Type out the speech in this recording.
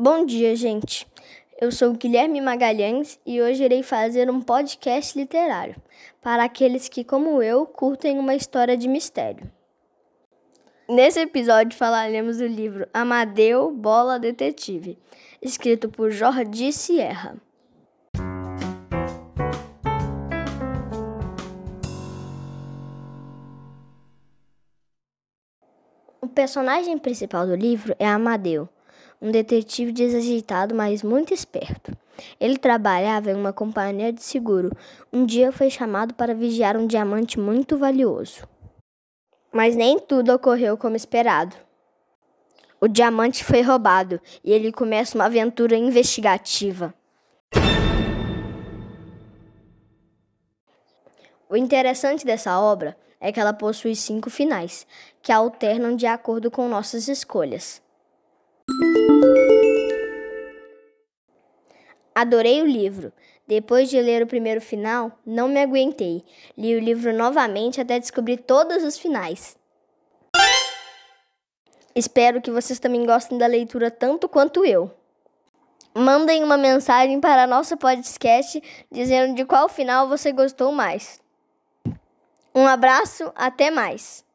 Bom dia, gente. Eu sou Guilherme Magalhães e hoje irei fazer um podcast literário para aqueles que, como eu, curtem uma história de mistério. Nesse episódio falaremos do livro Amadeu Bola Detetive, escrito por Jordi Sierra. O personagem principal do livro é Amadeu, um detetive desajeitado, mas muito esperto. Ele trabalhava em uma companhia de seguro. Um dia foi chamado para vigiar um diamante muito valioso. Mas nem tudo ocorreu como esperado. O diamante foi roubado e ele começa uma aventura investigativa. O interessante dessa obra é que ela possui cinco finais, que alternam de acordo com nossas escolhas. Adorei o livro. Depois de ler o primeiro final, não me aguentei. Li o livro novamente até descobrir todos os finais. Espero que vocês também gostem da leitura tanto quanto eu. Mandem uma mensagem para a nossa podcast dizendo de qual final você gostou mais. Um abraço, até mais!